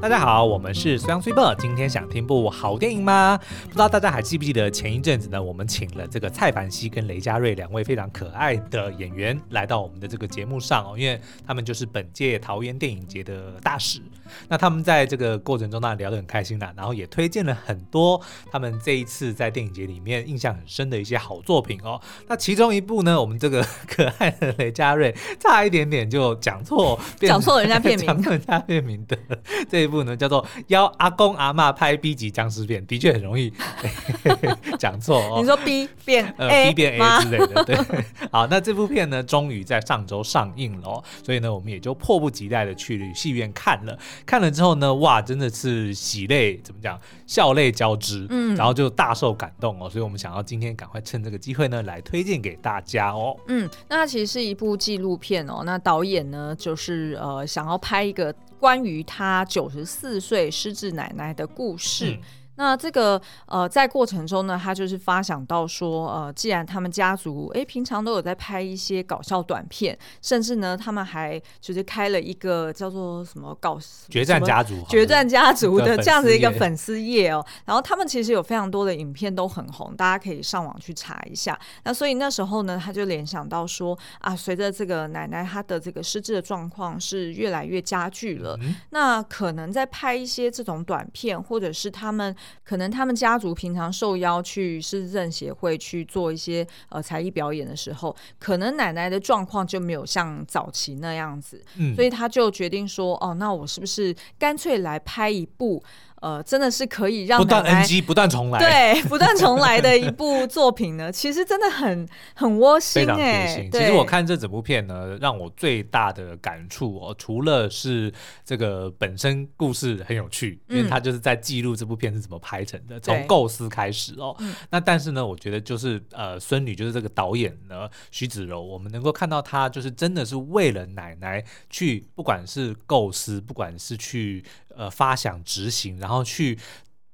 大家好，我们是虽阳虽报。今天想听部好电影吗？不知道大家还记不记得前一阵子呢，我们请了这个蔡凡熙跟雷佳瑞两位非常可爱的演员来到我们的这个节目上哦，因为他们就是本届桃园电影节的大使。那他们在这个过程中呢，聊得很开心啦，然后也推荐了很多他们这一次在电影节里面印象很深的一些好作品哦。那其中一部呢，我们这个可爱的雷佳瑞差一点点就讲错，讲错人家片名，讲错人家片名的这一。部呢叫做邀阿公阿妈拍 B 级僵尸片，的确很容易 讲错哦。你说 B 变 A 呃 B 变 A 之类的，对。好，那这部片呢，终于在上周上映了，所以呢，我们也就迫不及待的去戏院看了。看了之后呢，哇，真的是喜泪怎么讲，笑泪交织，嗯，然后就大受感动哦。所以我们想要今天赶快趁这个机会呢，来推荐给大家哦。嗯，那其实是一部纪录片哦。那导演呢，就是呃，想要拍一个。关于他九十四岁失智奶奶的故事。那这个呃，在过程中呢，他就是发想到说，呃，既然他们家族诶平常都有在拍一些搞笑短片，甚至呢，他们还就是开了一个叫做什么搞决战家族决战家族的这样子一个粉丝页哦。然后他们其实有非常多的影片都很红，大家可以上网去查一下。那所以那时候呢，他就联想到说啊，随着这个奶奶她的这个失智的状况是越来越加剧了，嗯、那可能在拍一些这种短片，或者是他们。可能他们家族平常受邀去市政协会去做一些呃才艺表演的时候，可能奶奶的状况就没有像早期那样子，嗯，所以他就决定说，哦，那我是不是干脆来拍一部？呃，真的是可以让不断 NG 不断重来，对，不断重来的一部作品呢。其实真的很很窝心 哎、欸。其实我看这整部片呢，让我最大的感触哦，除了是这个本身故事很有趣，因为它就是在记录这部片是怎么拍成的，从、嗯、构思开始哦。那但是呢，我觉得就是呃，孙女就是这个导演呢，徐子柔，我们能够看到她就是真的是为了奶奶去，不管是构思，不管是去。呃，发想执行，然后去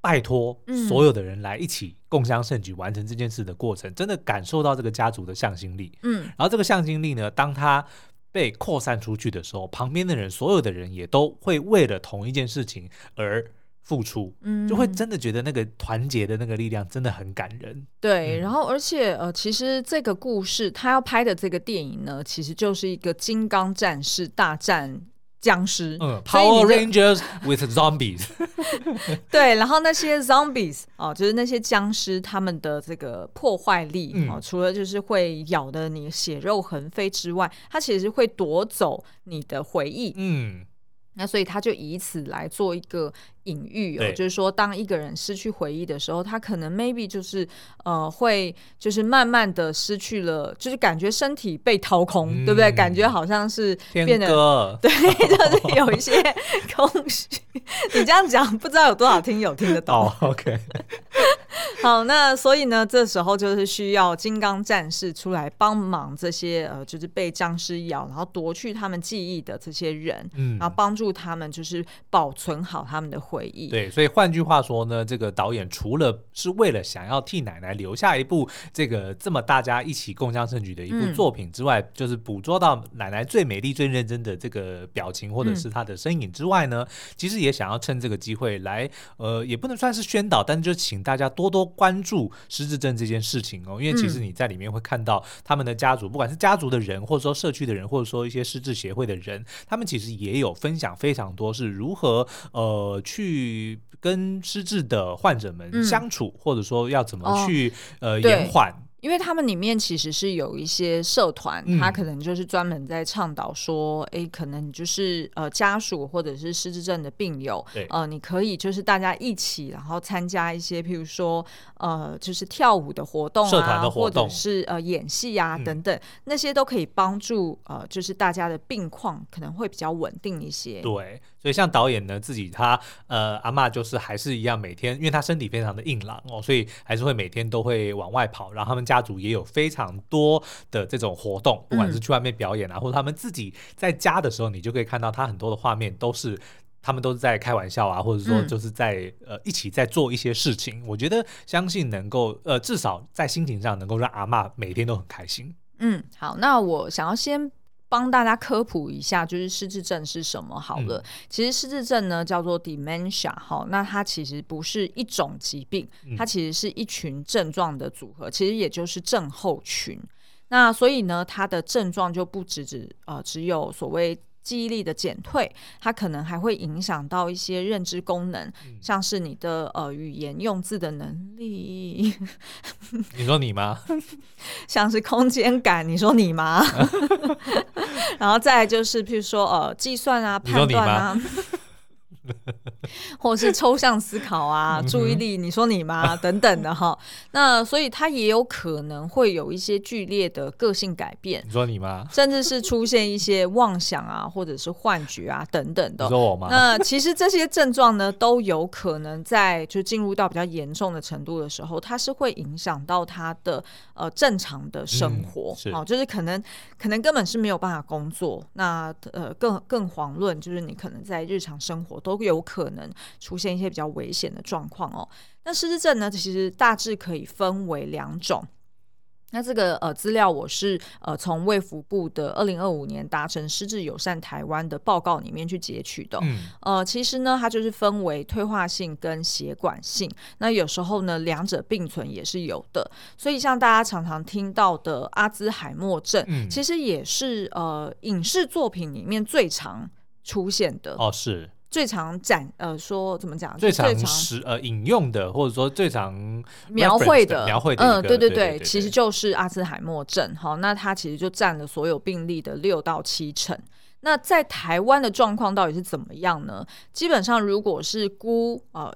拜托所有的人来一起共襄盛举，完成这件事的过程，嗯，真的感受到这个家族的向心力。嗯，然后这个向心力呢，当他被扩散出去的时候，旁边的人，所有的人也都会为了同一件事情而付出，嗯，就会真的觉得那个团结的那个力量真的很感人。对，嗯，然后而且呃，其实这个故事他要拍的这个电影呢，其实就是一个金刚战士大战。僵尸，嗯，Power Rangers with zombies，对，然后那些 zombies 哦，就是那些僵尸，他们的这个破坏力哦、嗯，除了就是会咬的你血肉横飞之外，它其实会夺走你的回忆，嗯，那所以他就以此来做一个。隐喻哦，就是说，当一个人失去回忆的时候，他可能 maybe 就是呃，会就是慢慢的失去了，就是感觉身体被掏空，嗯、对不对？感觉好像是变得 对，就是有一些空虚。你这样讲，不知道有多少听友听得懂。Oh, OK，好，那所以呢，这时候就是需要金刚战士出来帮忙这些呃，就是被僵尸咬，然后夺去他们记忆的这些人，嗯，然后帮助他们就是保存好他们的。回忆对，所以换句话说呢，这个导演除了是为了想要替奶奶留下一部这个这么大家一起共襄盛举的一部作品之外，嗯、就是捕捉到奶奶最美丽、最认真的这个表情或者是她的身影之外呢，嗯、其实也想要趁这个机会来，呃，也不能算是宣导，但是就请大家多多关注失智症这件事情哦，因为其实你在里面会看到他们的家族，不管是家族的人，或者说社区的人，或者说一些失智协会的人，他们其实也有分享非常多是如何呃去。去跟失智的患者们相处，嗯、或者说要怎么去、哦、呃延缓。因为他们里面其实是有一些社团，嗯、他可能就是专门在倡导说，哎，可能就是呃家属或者是失智症的病友，呃，你可以就是大家一起，然后参加一些，譬如说呃，就是跳舞的活动啊，社团的活动，或者是呃演戏啊等等，嗯，那些都可以帮助呃，就是大家的病况可能会比较稳定一些。对，所以像导演呢自己他呃阿嬷就是还是一样每天，因为他身体非常的硬朗哦，所以还是会每天都会往外跑，然后他们家。族也有非常多的这种活动，不管是去外面表演啊，嗯、或者他们自己在家的时候，你就可以看到他很多的画面，都是他们都是在开玩笑啊，或者说就是在、嗯、呃一起在做一些事情。我觉得相信能够呃至少在心情上能够让阿嬷每天都很开心。嗯，好，那我想要先。帮大家科普一下，就是失智症是什么好了。嗯、其实失智症呢叫做 dementia 哈，那它其实不是一种疾病，它其实是一群症状的组合，其实也就是症候群。那所以呢，它的症状就不只只呃只有所谓。记忆力的减退，它可能还会影响到一些认知功能，嗯、像是你的呃语言用字的能力。你说你吗？像是空间感，你说你吗？然后再来就是，譬如说呃计算啊、判断啊。或是抽象思考啊，注意力，你说你吗？等等的哈，那所以他也有可能会有一些剧烈的个性改变。你说你吗？甚至是出现一些妄想啊，或者是幻觉啊等等的。你说我吗？那其实这些症状呢，都有可能在就进入到比较严重的程度的时候，它是会影响到他的呃正常的生活。哦，就是可能可能根本是没有办法工作。那呃更更遑论就是你可能在日常生活都。都有可能出现一些比较危险的状况哦。那失智症呢，其实大致可以分为两种。那这个呃资料我是呃从卫福部的二零二五年达成失智友善台湾的报告里面去截取的。嗯。呃，其实呢，它就是分为退化性跟血管性。那有时候呢，两者并存也是有的。所以像大家常常听到的阿兹海默症，嗯，其实也是呃影视作品里面最常出现的。哦，是。最常展呃说怎么讲？最常使呃引用的，或者说最常描绘的描绘的，嗯，对对对，其实就是阿兹海默症。好，那它其实就占了所有病例的六到七成。那在台湾的状况到底是怎么样呢？基本上如果是估呃。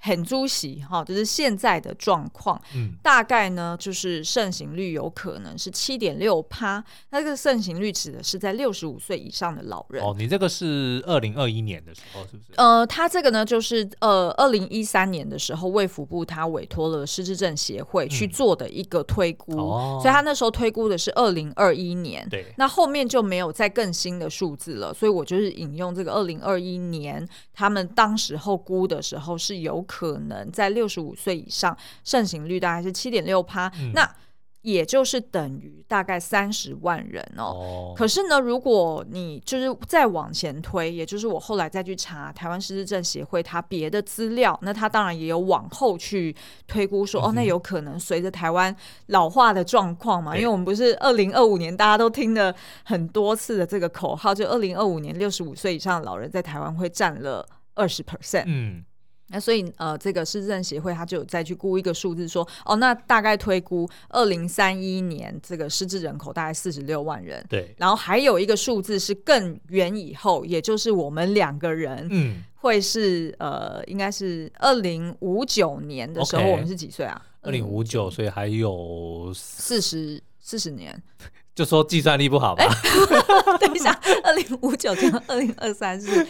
很猪喜哈，就是现在的状况，嗯，大概呢就是盛行率有可能是七点六趴，那这个盛行率指的是在六十五岁以上的老人。哦，你这个是二零二一年的时候是不是？呃，他这个呢就是呃二零一三年的时候，卫福部他委托了失智症协会去做的一个推估，嗯哦、所以他那时候推估的是二零二一年，对，那后面就没有再更新的数字了，所以我就是引用这个二零二一年他们当时候估的时候是有。可能在六十五岁以上，盛行率大概是七点六趴，那也就是等于大概三十万人哦。哦，可是呢，如果你就是再往前推，也就是我后来再去查台湾失智症协会它别的资料，那它当然也有往后去推估说，嗯、哦，那有可能随着台湾老化的状况嘛，因为我们不是二零二五年大家都听了很多次的这个口号，就二零二五年六十五岁以上的老人在台湾会占了二十 percent。嗯。那所以呃，这个失智症协会他就有再去估一个数字说，哦，那大概推估二零三一年这个失智人口大概四十六万人。对。然后还有一个数字是更远以后，也就是我们两个人，嗯，会是呃，应该是二零五九年的时候，我们是几岁啊？二零五九，所以还有四十四十年。就说计算力不好吧？等一下，二零五九 跟二零二三是。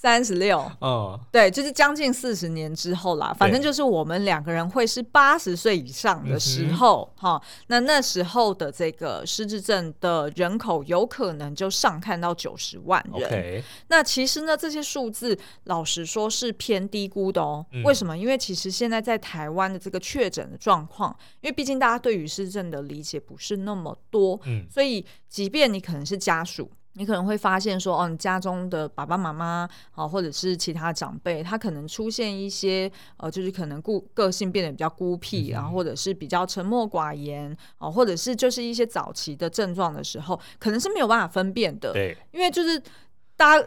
三十六，哦，对，就是将近四十年之后啦。反正就是我们两个人会是八十岁以上的时候，哈、那那时候的这个失智症的人口有可能就上看到九十万人。那其实呢，这些数字老实说是偏低估的哦。嗯、为什么？因为其实现在在台湾的这个确诊的状况，因为毕竟大家对于失智症的理解不是那么多，嗯，所以即便你可能是家属。你可能会发现说，哦，你家中的爸爸妈妈，啊，或者是其他长辈，他可能出现一些，呃，就是可能孤个性变得比较孤僻，然后、嗯、或者是比较沉默寡言，哦，或者是就是一些早期的症状的时候，可能是没有办法分辨的。对，因为就是大家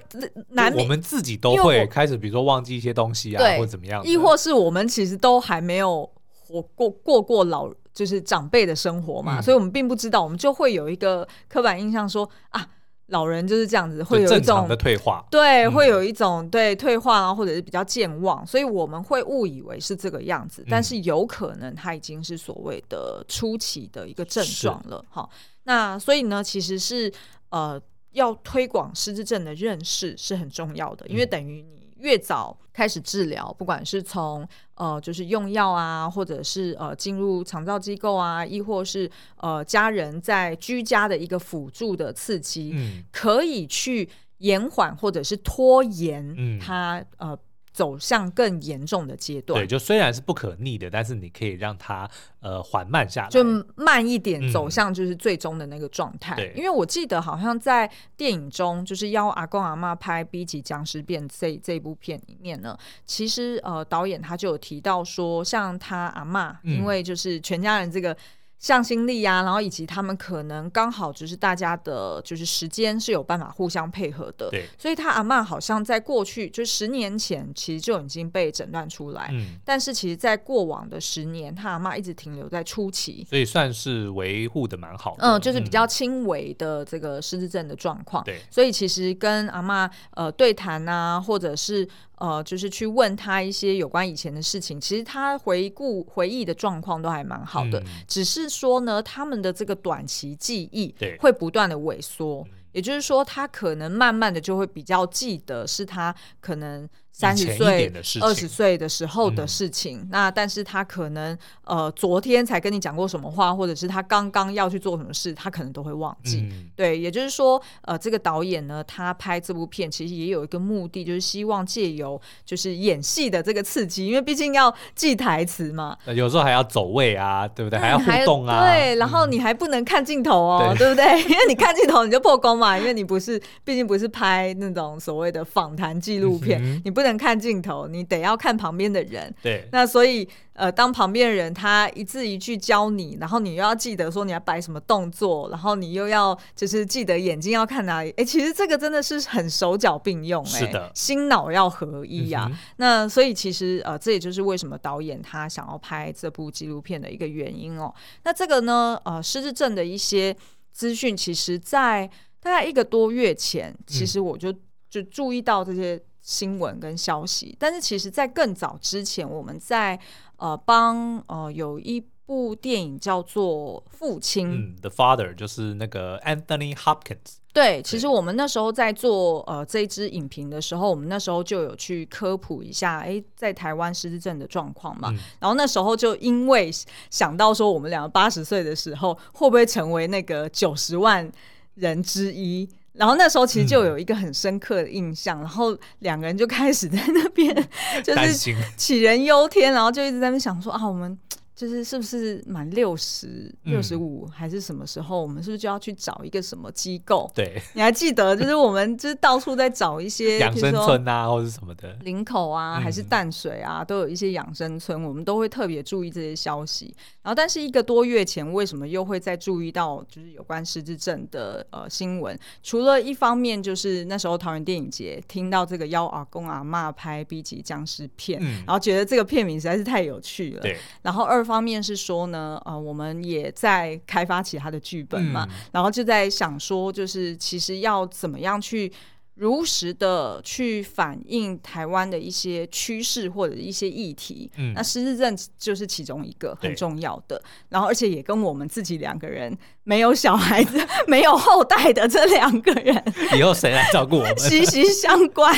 难免，我们自己都会开始，比如说忘记一些东西啊，或怎么样，亦或是我们其实都还没有活过过过老，就是长辈的生活嘛，嗯、所以我们并不知道，我们就会有一个刻板印象说啊。老人就是这样子，会有一种的退化，对，会有一种对退化啊，或者是比较健忘，所以我们会误以为是这个样子，但是有可能他已经是所谓的初期的一个症状了。好，那所以呢，其实是呃，要推广失智症的认识是很重要的，因为等于你。越早开始治疗，不管是从呃就是用药啊，或者是呃进入肠道机构啊，亦或是呃家人在居家的一个辅助的刺激，嗯、可以去延缓或者是拖延他、嗯、呃走向更严重的阶段。对，就虽然是不可逆的，但是你可以让它呃缓慢下来，就慢一点走向就是最终的那个状态。因为我记得好像在电影中，就是邀阿公阿嬷拍《B 级僵尸片》这这部片里面呢，其实呃导演他就有提到说，像他阿嬷，因为就是全家人这个。向心力啊，然后以及他们可能刚好就是大家的，就是时间是有办法互相配合的。对，所以他阿妈好像在过去就十年前，其实就已经被诊断出来。嗯，但是其实，在过往的十年，他阿妈一直停留在初期，所以算是维护的蛮好的。嗯，就是比较轻微的这个失智症的状况。对，所以其实跟阿妈呃对谈啊，或者是。呃，就是去问他一些有关以前的事情，其实他回顾回忆的状况都还蛮好的，嗯，只是说呢，他们的这个短期记忆会不断的萎缩，也就是说，他可能慢慢的就会比较记得是他可能。三十岁、二十岁的时候的事情，嗯、那但是他可能呃昨天才跟你讲过什么话，或者是他刚刚要去做什么事，他可能都会忘记。嗯、对，也就是说，呃，这个导演呢，他拍这部片其实也有一个目的，就是希望借由就是演戏的这个刺激，因为毕竟要记台词嘛，有时候还要走位啊，对不对？还要互动啊，对，然后你还不能看镜头哦，嗯、对不对？因为你看镜头你就破功嘛，因为你不是，毕竟不是拍那种所谓的访谈纪录片，嗯、你不能。看镜头，你得要看旁边的人。对，那所以呃，当旁边的人他一字一句教你，然后你又要记得说你要摆什么动作，然后你又要就是记得眼睛要看哪里。哎、欸，其实这个真的是很手脚并用、欸，哎，是的，心脑要合一呀、啊。嗯、那所以其实呃，这也就是为什么导演他想要拍这部纪录片的一个原因哦。那这个呢，呃，失智症的一些资讯，其实在大概一个多月前，其实我就、嗯、就注意到这些。新闻跟消息，但是其实，在更早之前，我们在呃帮呃有一部电影叫做《父亲》，嗯，The Father，就是那个 Anthony Hopkins。对，其实我们那时候在做呃这一支影评的时候，我们那时候就有去科普一下，哎，在台湾失智症的状况嘛。嗯、然后那时候就因为想到说，我们两个八十岁的时候，会不会成为那个九十万人之一？然后那时候其实就有一个很深刻的印象，嗯、然后两个人就开始在那边就是杞人忧天，然后就一直在那边想说啊，我们。就是是不是满六十六十五还是什么时候，我们是不是就要去找一个什么机构？对，你还记得？就是我们就是到处在找一些养生村啊，或者什么的，林口啊，还是淡水啊，嗯、都有一些养生村，我们都会特别注意这些消息。然后，但是一个多月前，为什么又会再注意到就是有关失智症的呃新闻？除了一方面就是那时候桃园电影节听到这个邀阿公阿妈拍 B 级僵尸片，嗯、然后觉得这个片名实在是太有趣了。对，然后二。方面是说呢，呃，我们也在开发其他的剧本嘛，嗯、然后就在想说，就是其实要怎么样去。如实的去反映台湾的一些趋势或者一些议题，嗯，那失智症就是其中一个很重要的。然后，而且也跟我们自己两个人没有小孩子、没有后代的这两个人，以后谁来照顾我们？息息相关。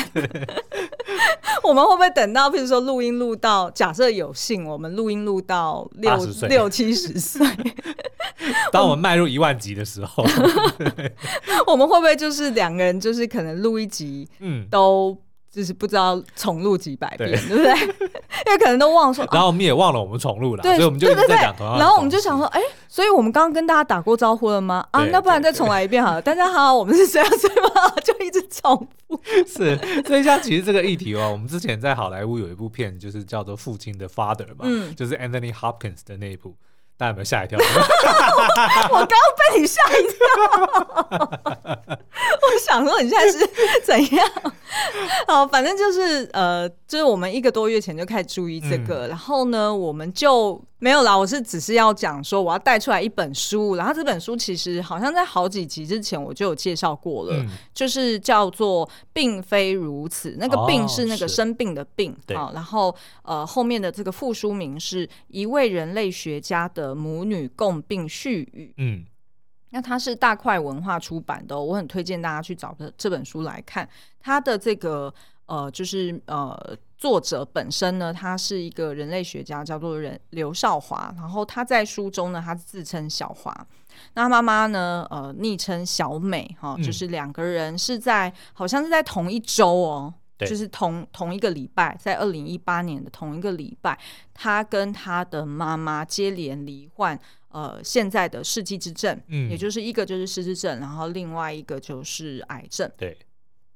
我们会不会等到，譬如说录音录到，假设有幸，我们录音录到六六七十岁，当我们迈入一万集的时候，我们会不会就是两个人，就是可能录。录一集，嗯，都就是不知道重录几百遍，对，对不对？因为可能都忘了说，然后我们也忘了我们重录了，对，所以我们就一直在讲同样的。然后我们就想说，哎，所以我们刚刚跟大家打过招呼了吗？啊，那不然再重来一遍好了。大家好，我们是谁啊？谁吗？就一直重复。是，所以像其实这个议题哦，我们之前在好莱坞有一部片，就是叫做《父亲的 Father》嘛，嗯，就是 Anthony Hopkins 的那一部。大家有没有吓一跳？我刚刚被你吓一跳，我想说你现在是怎样？好，反正就是呃，就是我们一个多月前就开始注意这个，嗯、然后呢，我们就没有啦。我是只是要讲说，我要带出来一本书，然后这本书其实好像在好几集之前我就有介绍过了，嗯、就是叫做《并非如此》，那个“病”是那个生病的“病”啊，然后呃，后面的这个副书名是一位人类学家的。母女共病絮语，嗯，那它是大块文化出版的，我很推荐大家去找这本书来看。它的这个呃，就是呃，作者本身呢，他是一个人类学家，叫做人刘少华。然后他在书中呢，他自称小华。那妈妈呢，呃，昵称小美哈，就是两个人是在好像是在同一周哦。就是同同一个礼拜，在二零一八年的同一个礼拜，他跟他的妈妈接连罹患呃现在的世纪之症，嗯，也就是一个就是失智症，然后另外一个就是癌症，对。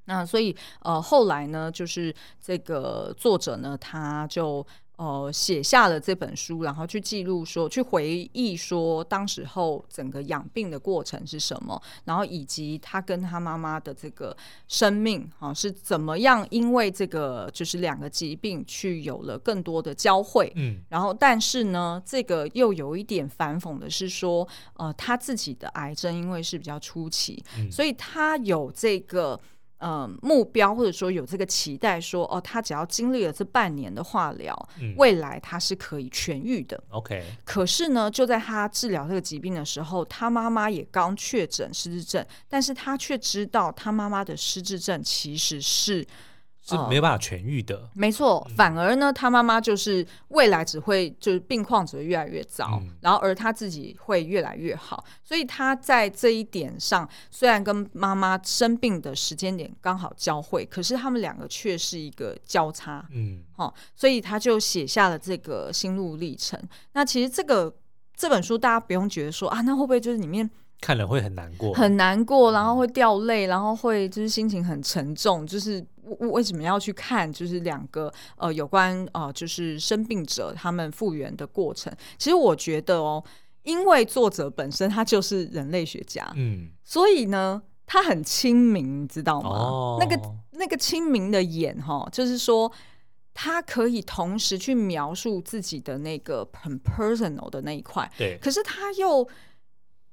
那所以呃后来呢，就是这个作者呢，他就。呃，写下了这本书，然后去记录说，去回忆说，当时候整个养病的过程是什么，然后以及他跟他妈妈的这个生命啊是怎么样，因为这个就是两个疾病去有了更多的交汇。嗯，然后但是呢，这个又有一点反讽的是说，呃，他自己的癌症因为是比较初期，嗯，所以他有这个。呃，目标或者说有这个期待说，说哦，他只要经历了这半年的化疗，嗯，未来他是可以痊愈的。OK，可是呢，就在他治疗这个疾病的时候，他妈妈也刚确诊失智症，但是他却知道他妈妈的失智症其实是。是没有办法痊愈的，呃、没错。反而呢，他妈妈就是未来只会就是病况只会越来越糟，嗯，然后而他自己会越来越好。所以他在这一点上，虽然跟妈妈生病的时间点刚好交汇，可是他们两个却是一个交叉。嗯，好，所以他就写下了这个心路历程。那其实这个这本书大家不用觉得说啊，那会不会就是里面。看了会很难过，很难过，然后会掉泪，然后会就是心情很沉重。就是为什么要去看？就是两个呃有关呃就是生病者他们复原的过程。其实我觉得哦，因为作者本身他就是人类学家，嗯，所以呢他很亲民，你知道吗？哦，那个那个亲民的眼哈，就是说他可以同时去描述自己的那个很 personal 的那一块，对，可是他又。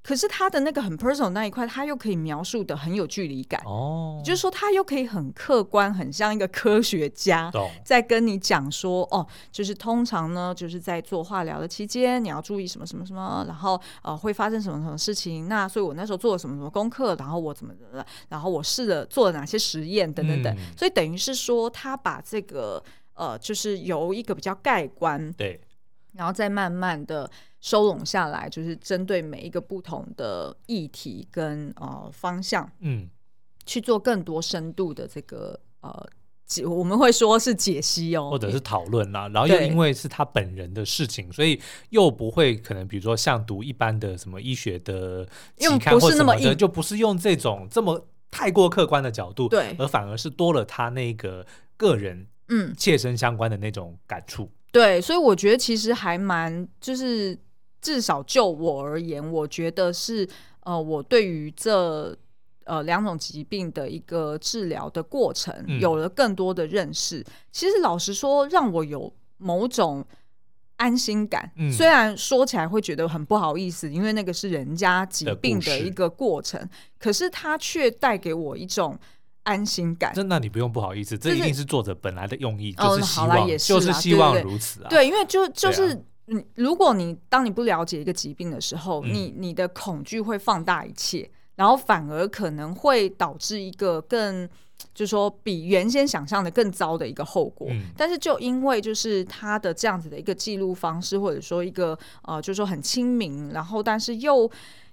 可是他的那个很 personal 那一块，他又可以描述的很有距离感哦，就是说他又可以很客观，很像一个科学家在跟你讲说哦，就是通常呢，就是在做化疗的期间，你要注意什么什么什么，然后呃会发生什么什么事情。那所以我那时候做了什么什么功课，然后我怎么怎么，然后我试了做了哪些实验等等等。所以等于是说，他把这个呃，就是由一个比较盖棺对，然后再慢慢的。收拢下来，就是针对每一个不同的议题跟呃方向，嗯，去做更多深度的这个呃解，我们会说是解析哦，或者是讨论啦。然后又因为是他本人的事情，所以又不会可能比如说像读一般的什么医学的期刊或什么的，就不是用这种这么太过客观的角度，对，而反而是多了他那个个人嗯切身相关的那种感触，嗯。对，所以我觉得其实还蛮就是。至少就我而言，我觉得是呃，我对于这呃两种疾病的一个治疗的过程有了更多的认识。嗯、其实老实说，让我有某种安心感。嗯、虽然说起来会觉得很不好意思，因为那个是人家疾病的一个过程，可是它却带给我一种安心感。真的，你不用不好意思，这一定是作者本来的用意，就是希望，是就是希望如此啊。对，因为就就是。你如果你当你不了解一个疾病的时候，嗯、你你的恐惧会放大一切，然后反而可能会导致一个更，就是说比原先想象的更糟的一个后果。嗯、但是就因为就是他的这样子的一个记录方式，或者说一个呃，就是说很亲民，然后但是又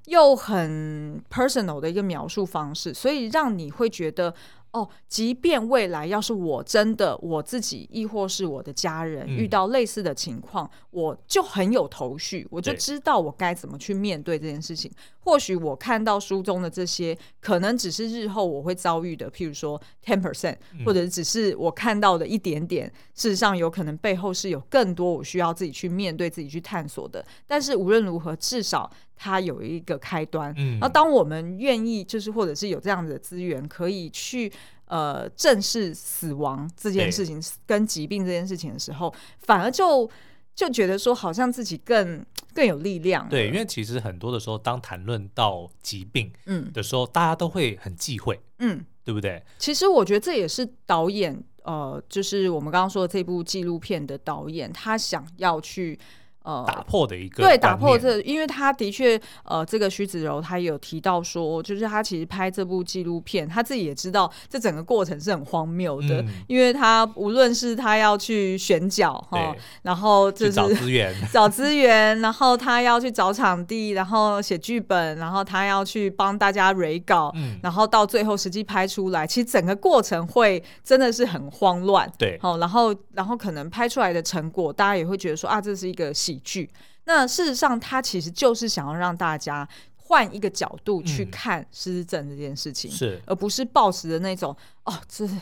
又很 personal 的一个描述方式，所以让你会觉得。哦，即便未来要是我真的我自己，亦或是我的家人遇到类似的情况，嗯、我就很有头绪，我就知道我该怎么去面对这件事情。或许我看到书中的这些，可能只是日后我会遭遇的，譬如说 ten percent，或者只是我看到的一点点。事实上，有可能背后是有更多我需要自己去面对、自己去探索的。但是无论如何，至少它有一个开端。嗯，那当我们愿意，就是或者是有这样子的资源，可以去呃正视死亡这件事情跟疾病这件事情的时候，反而就就觉得说，好像自己更。更有力量。对，因为其实很多的时候，当谈论到疾病嗯的时候，嗯，大家都会很忌讳，嗯，对不对？其实我觉得这也是导演呃，就是我们刚刚说的这部纪录片的导演，他想要去呃，打破的一个对，打破这，因为他的确，呃，这个徐子柔他有提到说，就是他其实拍这部纪录片，他自己也知道这整个过程是很荒谬的，嗯、因为他无论是他要去选角哈，然后就是找资源，找资源，然后他要去找场地，然后写剧本，然后他要去帮大家 re 稿，嗯、然后到最后实际拍出来，其实整个过程会真的是很慌乱，对，好，然后然后可能拍出来的成果，大家也会觉得说啊，这是一个喜。喜剧，那事实上，他其实就是想要让大家换一个角度去看失智症这件事情，是、嗯，而不是暴食的那种哦，这是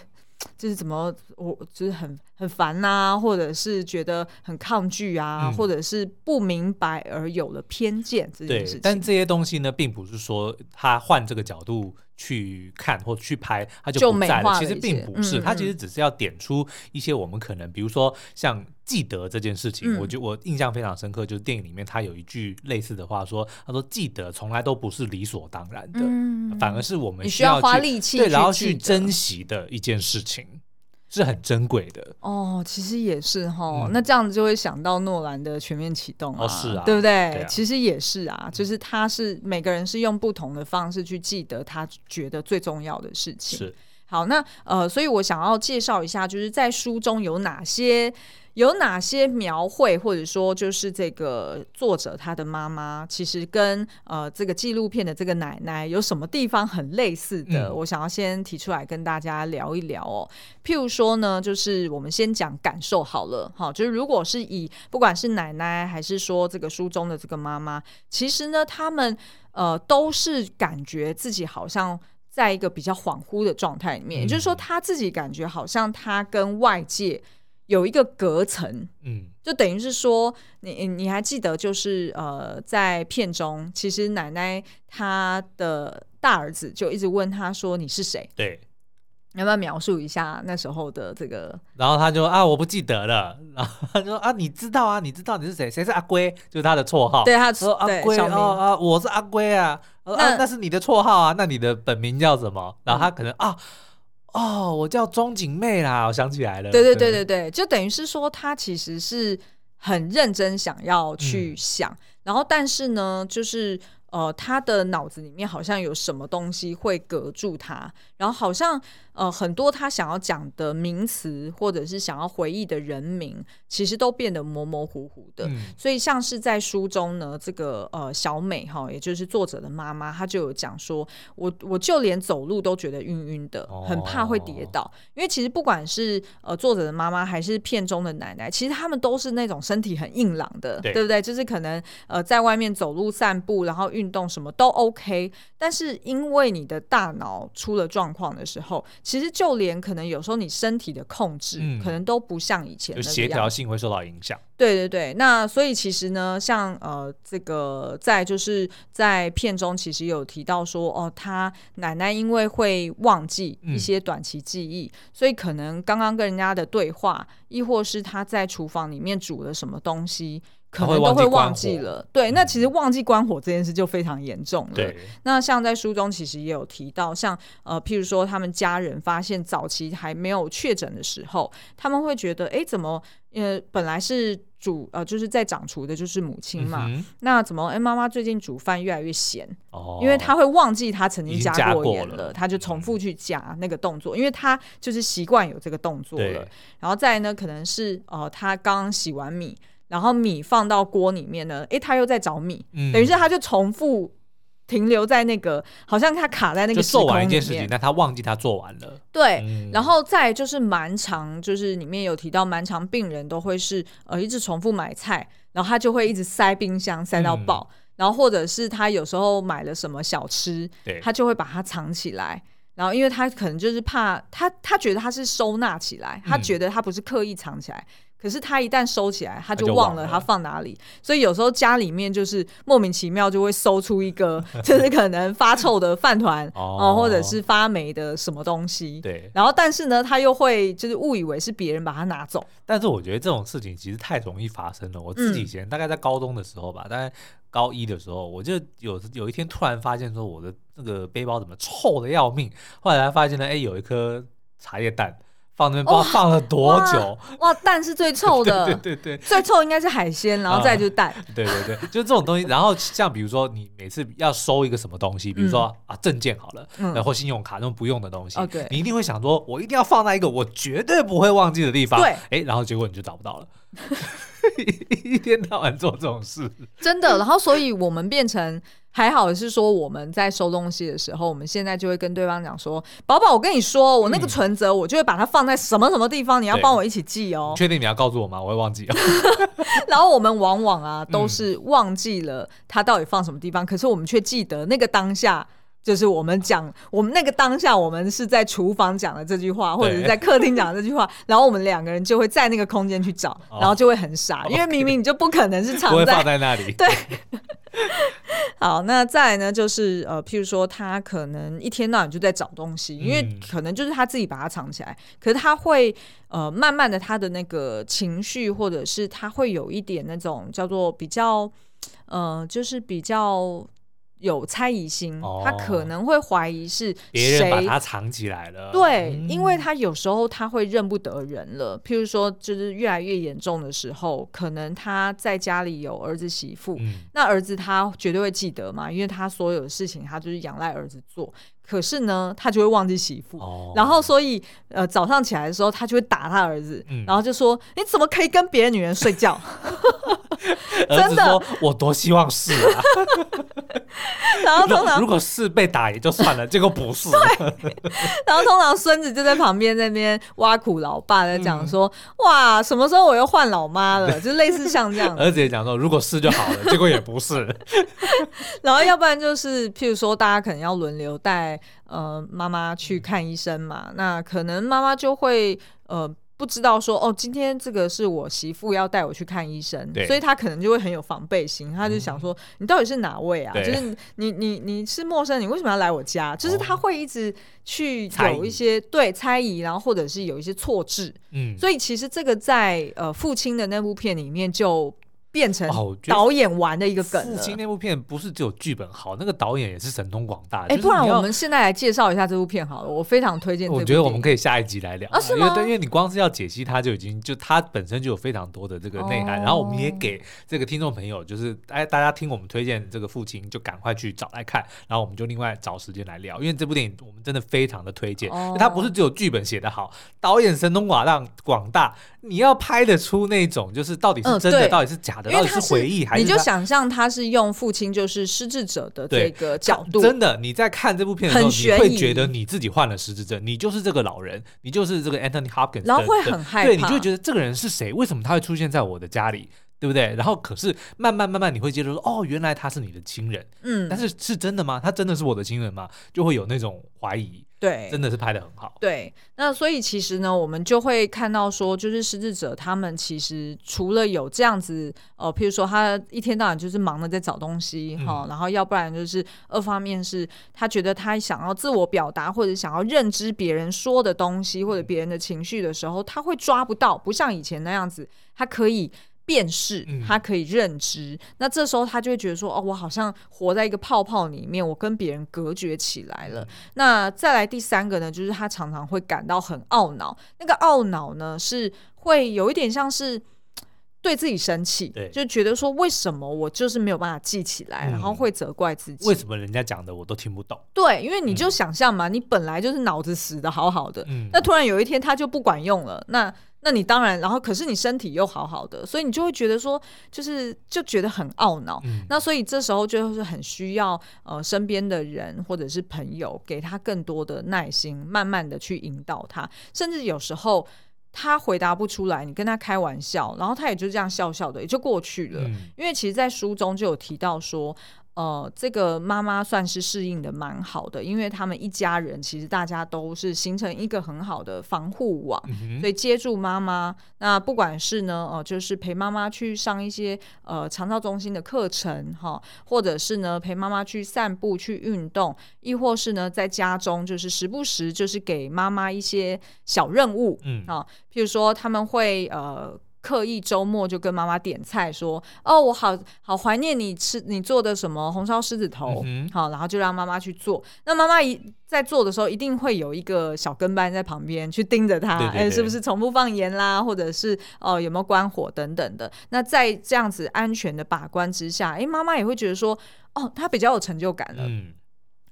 这是怎么我就是很很烦呐、啊，或者是觉得很抗拒啊，嗯、或者是不明白而有了偏见这件事情。但这些东西呢，并不是说他换这个角度。去看或去拍，他就不在了。其实并不是，他、其实只是要点出一些我们可能，比如说像记得这件事情，嗯、我就我印象非常深刻，就是电影里面他有一句类似的话说，他说记得从来都不是理所当然的，嗯、反而是我们需要，花力气对，然后去珍惜的一件事情。是很珍贵的哦，其实也是哈，嗯、那这样子就会想到诺兰的全面启动啊，哦、是啊，对不对？对啊、其实也是啊，就是他是每个人是用不同的方式去记得他觉得最重要的事情。是好，那呃，所以我想要介绍一下，就是在书中有哪些。有哪些描绘，或者说就是这个作者他的妈妈，其实跟呃这个纪录片的这个奶奶有什么地方很类似的？嗯、我想要先提出来跟大家聊一聊哦。譬如说呢，就是我们先讲感受好了，哈，就是如果是以不管是奶奶还是说这个书中的这个妈妈，其实呢，他们呃都是感觉自己好像在一个比较恍惚的状态里面，嗯、也就是说他自己感觉好像他跟外界。有一个隔层，嗯，就等于是说，你你还记得，就是呃，在片中，其实奶奶她的大儿子就一直问他说：“你是谁？”对，要不要描述一下那时候的这个？然后他就啊，我不记得了。然后他就说啊，你知道啊，你知道你是谁？谁是阿龟？就是他的绰号。对，他说阿龟哦啊，我是阿龟啊。那啊，那是你的绰号啊？那你的本名叫什么？然后他可能、嗯、啊。哦，我叫钟景妹啦，我想起来了。对对对对。对，就等于是说，他其实是很认真想要去想，嗯、然后但是呢，就是呃，他的脑子里面好像有什么东西会隔住他，然后好像。呃，很多他想要讲的名词，或者是想要回忆的人名，其实都变得模模糊糊的。嗯、所以，像是在书中呢，这个呃小美哈，也就是作者的妈妈，她就有讲说，我我就连走路都觉得晕晕的，很怕会跌倒。哦、因为其实不管是呃作者的妈妈，还是片中的奶奶，其实他们都是那种身体很硬朗的，对，对不对？就是可能呃在外面走路散步，然后运动什么都 OK。但是因为你的大脑出了状况的时候，其实就连可能有时候你身体的控制，嗯、可能都不像以前，就协调性会受到影响。对对对，那所以其实呢，像呃这个在就是在片中其实有提到说，哦，他奶奶因为会忘记一些短期记忆，嗯、所以可能刚刚跟人家的对话，亦或是他在厨房里面煮了什么东西。可能都会忘记了，对，那其实忘记关火这件事就非常严重了。对，那像在书中其实也有提到，像呃，譬如说他们家人发现早期还没有确诊的时候，他们会觉得，哎，怎么呃本来是主呃就是在掌厨的就是母亲嘛，嗯、那怎么哎妈妈最近煮饭越来越咸？哦，因为她会忘记她曾经加过盐了，了他就重复去加那个动作，因为她就是习惯有这个动作了。然后再呢，可能是呃她刚洗完米。然后米放到锅里面呢，诶，他又在找米，嗯、等于是他就重复停留在那个，好像他卡在那个。做完一件事情，但他忘记他做完了。对，嗯、然后再就是蛮长，就是里面有提到蛮长，病人都会是呃一直重复买菜，然后他就会一直塞冰箱塞到爆，嗯、然后或者是他有时候买了什么小吃，他就会把它藏起来。然后，因为他可能就是怕他，他觉得他是收纳起来，他觉得他不是刻意藏起来。嗯、可是他一旦收起来，他就忘了他放哪里。所以有时候家里面就是莫名其妙就会搜出一个，就是可能发臭的饭团哦、呃，或者是发霉的什么东西。对。然后，但是呢，他又会就是误以为是别人把它拿走。但是我觉得这种事情其实太容易发生了。我自己以前大概在高中的时候吧，大概、嗯。高一的时候，我就有有一天突然发现说，我的那个背包怎么臭的要命。后来才发现呢，哎，有一颗茶叶蛋放那边放了多久？哇，蛋是最臭的，对对对，最臭应该是海鲜，然后再就是蛋。对对对，就这种东西。然后像比如说你每次要收一个什么东西，比如说啊证件好了，然后信用卡那种不用的东西，你一定会想说，我一定要放在一个我绝对不会忘记的地方。对，哎，然后结果你就找不到了。一天到晚做这种事，真的。然后，所以我们变成还好是说，我们在收东西的时候，我们现在就会跟对方讲说：“宝宝，我跟你说，我那个存折，我就会把它放在什么什么地方，你要帮我一起记哦。”确定你要告诉我吗？我会忘记哦。然后我们往往啊，都是忘记了它到底放什么地方，可是我们却记得那个当下。就是我们讲，我们那个当下，我们是在厨房讲的这句话，或者是在客厅讲的这句话，然后我们两个人就会在那个空间去找，然后就会很傻，因为明明你就不可能是藏在放在那里。对。好，那再来呢，就是呃，譬如说他可能一天到晚就在找东西，因为可能就是他自己把它藏起来，可是他会呃，慢慢的他的那个情绪，或者是他会有一点那种叫做比较呃，就是比较。有猜疑心，他可能会怀疑是别人把他藏起来了。对，嗯、因为他有时候他会认不得人了。譬如说，就是越来越严重的时候，可能他在家里有儿子媳妇，嗯、那儿子他绝对会记得嘛，因为他所有的事情他就是仰赖儿子做。可是呢，他就会忘记媳妇，哦、然后所以呃早上起来的时候，他就会打他儿子，嗯、然后就说：“你怎么可以跟别的女人睡觉？” 真的，我多希望是啊。然后通常如果是被打也就算了，结果不是。对。然后通常孙子就在旁边那边挖苦老爸，在讲说：“嗯、哇，什么时候我又换老妈了？”就类似像这样。儿子也讲说：“如果是就好了。”结果也不是。然后要不然就是，譬如说，大家可能要轮流带呃妈妈去看医生嘛，那可能妈妈就会呃。不知道说哦，今天这个是我媳妇要带我去看医生，所以他可能就会很有防备心，他就想说、嗯、你到底是哪位啊？就是你你你是陌生人，你为什么要来我家？就是他会一直去有一些猜对猜疑，然后或者是有一些错置，嗯，所以其实这个在呃父亲的那部片里面就。变成导演玩的一个梗。父亲那部片不是只有剧本好，那个导演也是神通广大。哎，不然我们现在来介绍一下这部片好了，我非常推荐。我觉得我们可以下一集来聊，因为对，因为你光是要解析它就已经就它本身就有非常多的这个内涵，然后我们也给这个听众朋友，就是哎大家听我们推荐这个父亲，就赶快去找来看，然后我们就另外找时间来聊，因为这部电影我们真的非常的推荐，它不是只有剧本写得好，导演神通广大广大，你要拍得出那种就是到底是真的，到底是假的，到底是回忆还。你就想象他是用父亲就是失智者的这个角度，真的，你在看这部片的时候，你会觉得你自己患了失智症，你就是这个老人，你就是这个 Anthony Hopkins，然后会很害怕，对，你就会觉得这个人是谁？为什么他会出现在我的家里？对不对？然后可是慢慢慢慢你会接受说，哦，原来他是你的亲人，嗯，但是是真的吗？他真的是我的亲人吗？就会有那种怀疑。对，真的是拍的很好。对，那所以其实呢，我们就会看到说，就是失智者他们其实除了有这样子，呃，譬如说他一天到晚就是忙着在找东西哈，嗯、然后要不然就是二方面是他觉得他想要自我表达或者想要认知别人说的东西或者别人的情绪的时候，他会抓不到，不像以前那样子，他可以。辨识，他可以认知，嗯、那这时候他就会觉得说，哦，我好像活在一个泡泡里面，我跟别人隔绝起来了。嗯、那再来第三个呢，就是他常常会感到很懊恼，那个懊恼呢，是会有一点像是对自己生气，对。就觉得说，为什么我就是没有办法记起来，嗯、然后会责怪自己，为什么人家讲的我都听不懂？对，因为你就想象嘛，嗯、你本来就是脑子死的好好的，嗯、那突然有一天他就不管用了，那。那你当然，然后可是你身体又好好的，所以你就会觉得说，就是就觉得很懊恼。嗯、那所以这时候就是很需要呃身边的人或者是朋友给他更多的耐心，慢慢的去引导他。甚至有时候他回答不出来，你跟他开玩笑，然后他也就这样笑笑的也就过去了。嗯、因为其实，在书中就有提到说。呃，这个妈妈算是适应的蛮好的，因为他们一家人其实大家都是形成一个很好的防护网，嗯、所以接住妈妈。那不管是呢，呃，就是陪妈妈去上一些呃长照中心的课程哈，或者是呢陪妈妈去散步去运动，亦或是呢在家中就是时不时就是给妈妈一些小任务，嗯啊，譬如说他们会呃。刻意周末就跟妈妈点菜，说：“哦，我好好怀念你吃你做的什么红烧狮子头。嗯”好，然后就让妈妈去做。那妈妈一在做的时候，一定会有一个小跟班在旁边去盯着他，哎、欸，是不是从不放盐啦，或者是哦、呃、有没有关火等等的。那在这样子安全的把关之下，哎、欸，妈妈也会觉得说：“哦，他比较有成就感了。嗯”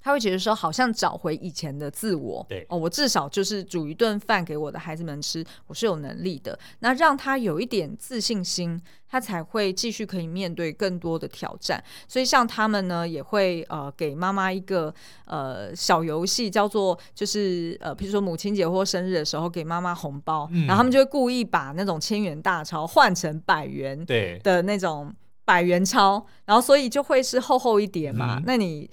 他会觉得说，好像找回以前的自我。对哦，我至少就是煮一顿饭给我的孩子们吃，我是有能力的。那让他有一点自信心，他才会继续可以面对更多的挑战。所以像他们呢，也会呃给妈妈一个呃小游戏，叫做就是呃，比如说母亲节或生日的时候给妈妈红包，嗯、然后他们就会故意把那种千元大钞换成百元对的那种百元钞，然后所以就会是厚厚一叠嘛。嗯、那你。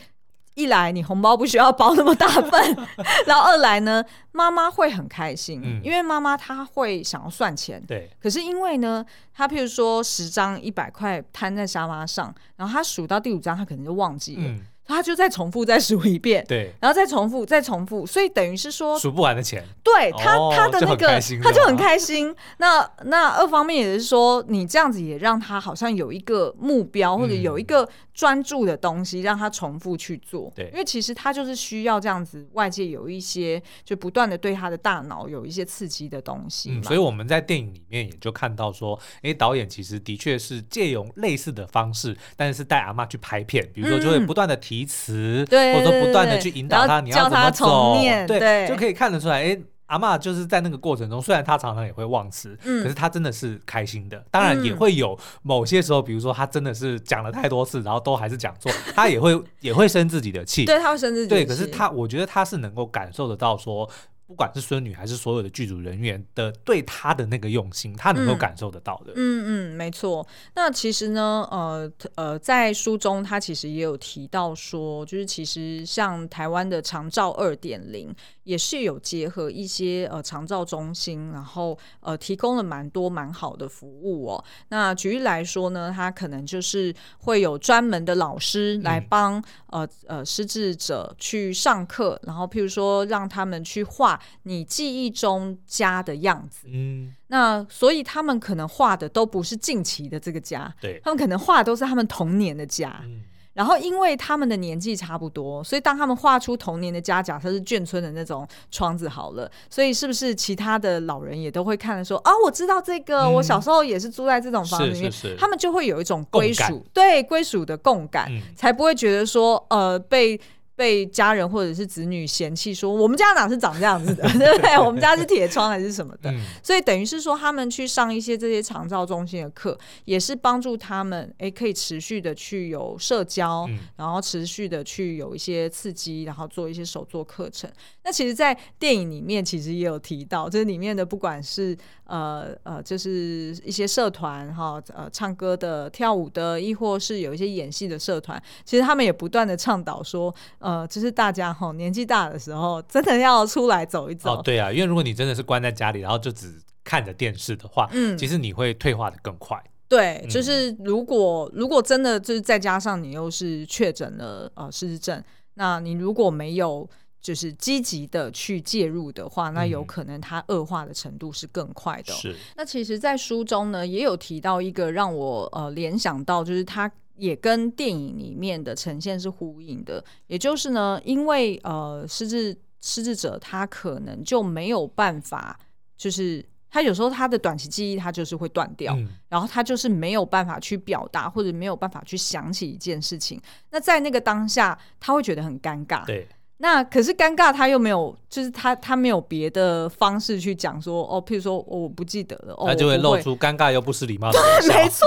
一来你红包不需要包那么大份，然后二来呢，妈妈会很开心，嗯、因为妈妈她会想要算钱。对。可是因为呢，她譬如说十张一百块摊在沙发上，然后她数到第五张，她可能就忘记了。嗯他就再重复再数一遍，对，然后再重复再重复，所以等于是说数不完的钱。对他，哦、他的那个他就很开心。啊、那那二方面也是说，你这样子也让他好像有一个目标，或者有一个专注的东西，让他重复去做。对，因为其实他就是需要这样子，外界有一些就不断的对他的大脑有一些刺激的东西。嗯，所以我们在电影里面也就看到说，哎，导演其实的确是借用类似的方式，但是带阿嬷去拍片，比如说就会不断的提。词，对，或者说不断的去引导他，你要怎么走，对，就可以看得出来，哎，阿妈就是在那个过程中，虽然她常常也会忘词，嗯，可是她真的是开心的。当然也会有某些时候，比如说她真的是讲了太多次，然后都还是讲错，她也会也会生自己的气，对，她会生自己的气，对，可是她，我觉得她是能够感受得到说。不管是孙女还是所有的剧组人员的对他的那个用心，他能够感受得到的。嗯嗯，嗯，没错。那其实呢，呃呃，在书中他其实也有提到说，就是其实像台湾的长照二点零。也是有结合一些呃长照中心，然后呃提供了蛮多蛮好的服务哦。那举例来说呢，他可能就是会有专门的老师来帮、嗯、呃呃失智者去上课，然后譬如说让他们去画你记忆中家的样子。嗯，那所以他们可能画的都不是近期的这个家，对，他们可能画的都是他们童年的家。嗯。然后，因为他们的年纪差不多，所以当他们画出童年的家，假设是眷村的那种窗子好了，所以是不是其他的老人也都会看的说啊，我知道这个，嗯、我小时候也是住在这种房子里面，是是是。他们就会有一种归属，对归属的共感，嗯、才不会觉得说呃被。被家人或者是子女嫌弃说，我们家哪是长这样子的，对不对？我们家是铁窗还是什么的？嗯、所以等于是说，他们去上一些这些长照中心的课，也是帮助他们，哎，可以持续的去有社交，嗯、然后持续的去有一些刺激，然后做一些手作课程。那其实，在电影里面其实也有提到，这里面的不管是呃呃，就是一些社团哈，呃，唱歌的、跳舞的，亦或是有一些演戏的社团，其实他们也不断的倡导说。呃，就是大家哈年纪大的时候，真的要出来走一走。哦，对啊，因为如果你真的是关在家里，然后就只看着电视的话，嗯，其实你会退化的更快。对，就是如果如果真的就是再加上你又是确诊了呃失智症，那你如果没有就是积极的去介入的话，那有可能它恶化的程度是更快的。是。那其实，在书中呢，也有提到一个让我呃联想到，就是他。也跟电影里面的呈现是呼应的，也就是呢，因为呃，失智失智者他可能就没有办法，就是他有时候他的短期记忆他就是会断掉，嗯、然后他就是没有办法去表达或者没有办法去想起一件事情，那在那个当下他会觉得很尴尬。对。那可是尴尬，他又没有，就是他他没有别的方式去讲说哦，譬如说、哦、我不记得了，哦、他就会露出尴尬又不失礼貌的对，没错。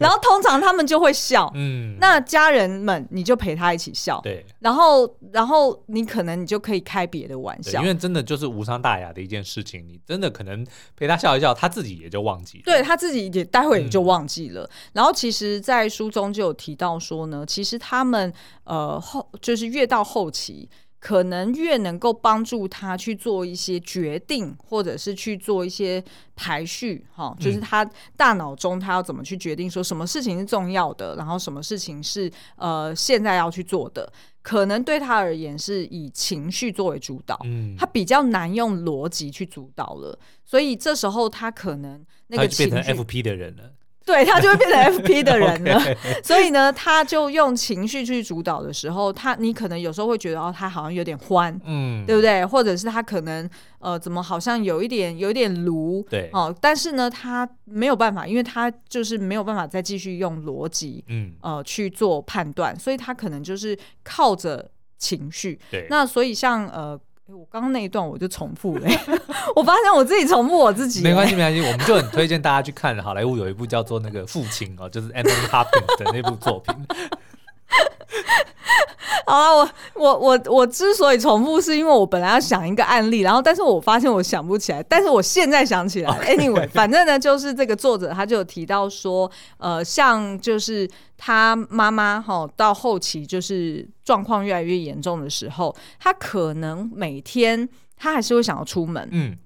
然后通常他们就会笑，嗯，那家人们你就陪他一起笑，对。然后然后你可能你就可以开别的玩笑，因为真的就是无伤大雅的一件事情，你真的可能陪他笑一笑，他自己也就忘记了，对他自己也待会也就忘记了。嗯、然后其实，在书中就有提到说呢，其实他们呃后就是越到后期。可能越能够帮助他去做一些决定，或者是去做一些排序，哈，就是他大脑中他要怎么去决定，说什么事情是重要的，然后什么事情是呃现在要去做的。可能对他而言是以情绪作为主导，嗯，他比较难用逻辑去主导了，所以这时候他可能那个情绪变成 FP 的人了。对，他就会变成 FP 的人了.所以呢，他就用情绪去主导的时候，他你可能有时候会觉得哦，他好像有点欢，嗯，对不对？或者是他可能呃，怎么好像有一点有一点炉，对，哦，但是呢，他没有办法，因为他就是没有办法再继续用逻辑，嗯，呃，去做判断，所以他可能就是靠着情绪，对，那所以像呃。我刚刚那一段我就重复了，我发现我自己重复我自己。没关系，没关系，我们就很推荐大家去看好莱坞有一部叫做那个《父亲》哦，就是 Anthony Hopkins 的那部作品。好了，我我我我之所以重复，是因为我本来要想一个案例，然后但是我发现我想不起来，但是我现在想起来。Anyway，反正呢，就是这个作者他就有提到说，呃，像就是他妈妈哈，到后期就是状况越来越严重的时候，他可能每天他还是会想要出门，嗯。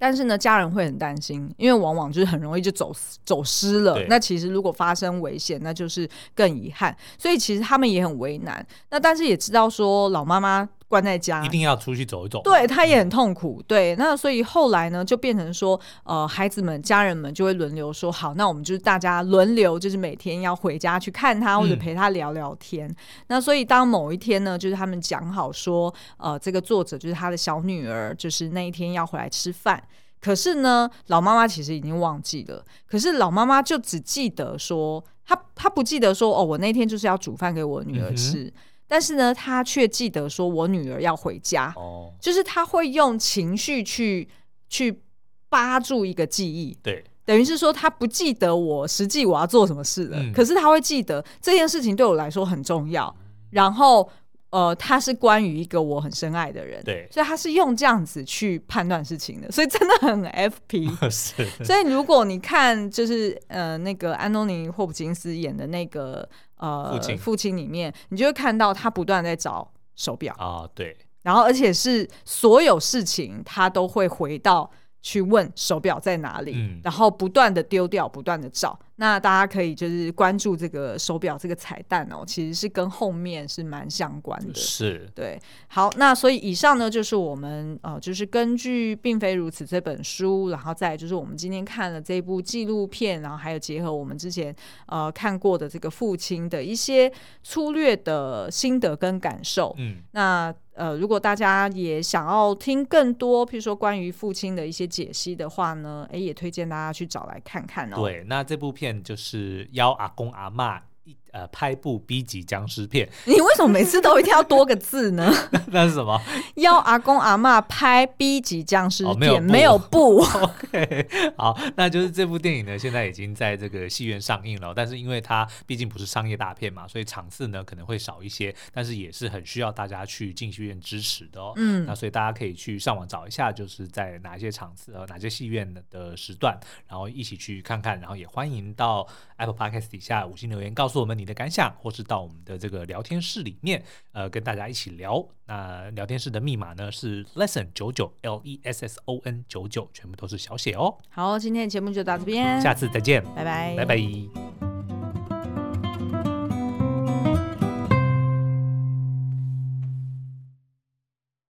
但是呢，家人会很担心，因为往往就是很容易就走走失了。那其实如果发生危险，那就是更遗憾。所以其实他们也很为难。那但是也知道说老妈妈。关在家，一定要出去走一走。对，他也很痛苦。对，那所以后来呢，就变成说，呃，孩子们、家人们就会轮流说，好，那我们就是大家轮流，就是每天要回家去看他，或者陪他聊聊天。嗯、那所以当某一天呢，就是他们讲好说，呃，这个作者就是他的小女儿，就是那一天要回来吃饭。可是呢，老妈妈其实已经忘记了。可是老妈妈就只记得说，她她不记得说，哦，我那天就是要煮饭给我女儿吃。嗯但是呢，他却记得说，我女儿要回家，哦，就是他会用情绪去去扒住一个记忆，对，等于是说他不记得我实际我要做什么事了，嗯，可是他会记得这件事情对我来说很重要，然后。呃，他是关于一个我很深爱的人，对，所以他是用这样子去判断事情的，所以真的很 FP。是，所以如果你看，就是呃，那个安东尼·霍普金斯演的那个呃父亲。父亲里面，你就会看到他不断在找手表。啊，对，然后而且是所有事情他都会回到去问手表在哪里，嗯，然后不断的丢掉，不断的找。那大家可以就是关注这个手表这个彩蛋哦，其实是跟后面是蛮相关的。是，对。好，那所以以上呢就是我们呃，就是根据《并非如此》这本书，然后再就是我们今天看了这部纪录片，然后还有结合我们之前呃看过的这个父亲的一些粗略的心得跟感受。嗯，那呃，如果大家也想要听更多，譬如说关于父亲的一些解析的话呢，哎，也推荐大家去找来看看哦。对，那这部片。就是邀阿公阿嬷。呃，拍部 B 级僵尸片，你为什么每次都一定要多个字呢？那是什么？要阿公阿妈拍 B 级僵尸片，哦、没有部。没有部 OK，好，那就是这部电影呢，现在已经在这个戏院上映了。但是因为它毕竟不是商业大片嘛，所以场次呢可能会少一些，但是也是很需要大家去进戏院支持的哦。嗯，那所以大家可以去上网找一下，就是在哪些场次呃哪些戏院的时段，然后一起去看看。然后也欢迎到 Apple Podcast 底下五星留言，告诉我们。你的感想，或是到我们的这个聊天室里面，呃，跟大家一起聊。那聊天室的密码呢是 lesson 九九 L E S S O N 九九，全部都是小写哦。好，今天的节目就到这边，下次再见，拜拜，拜拜。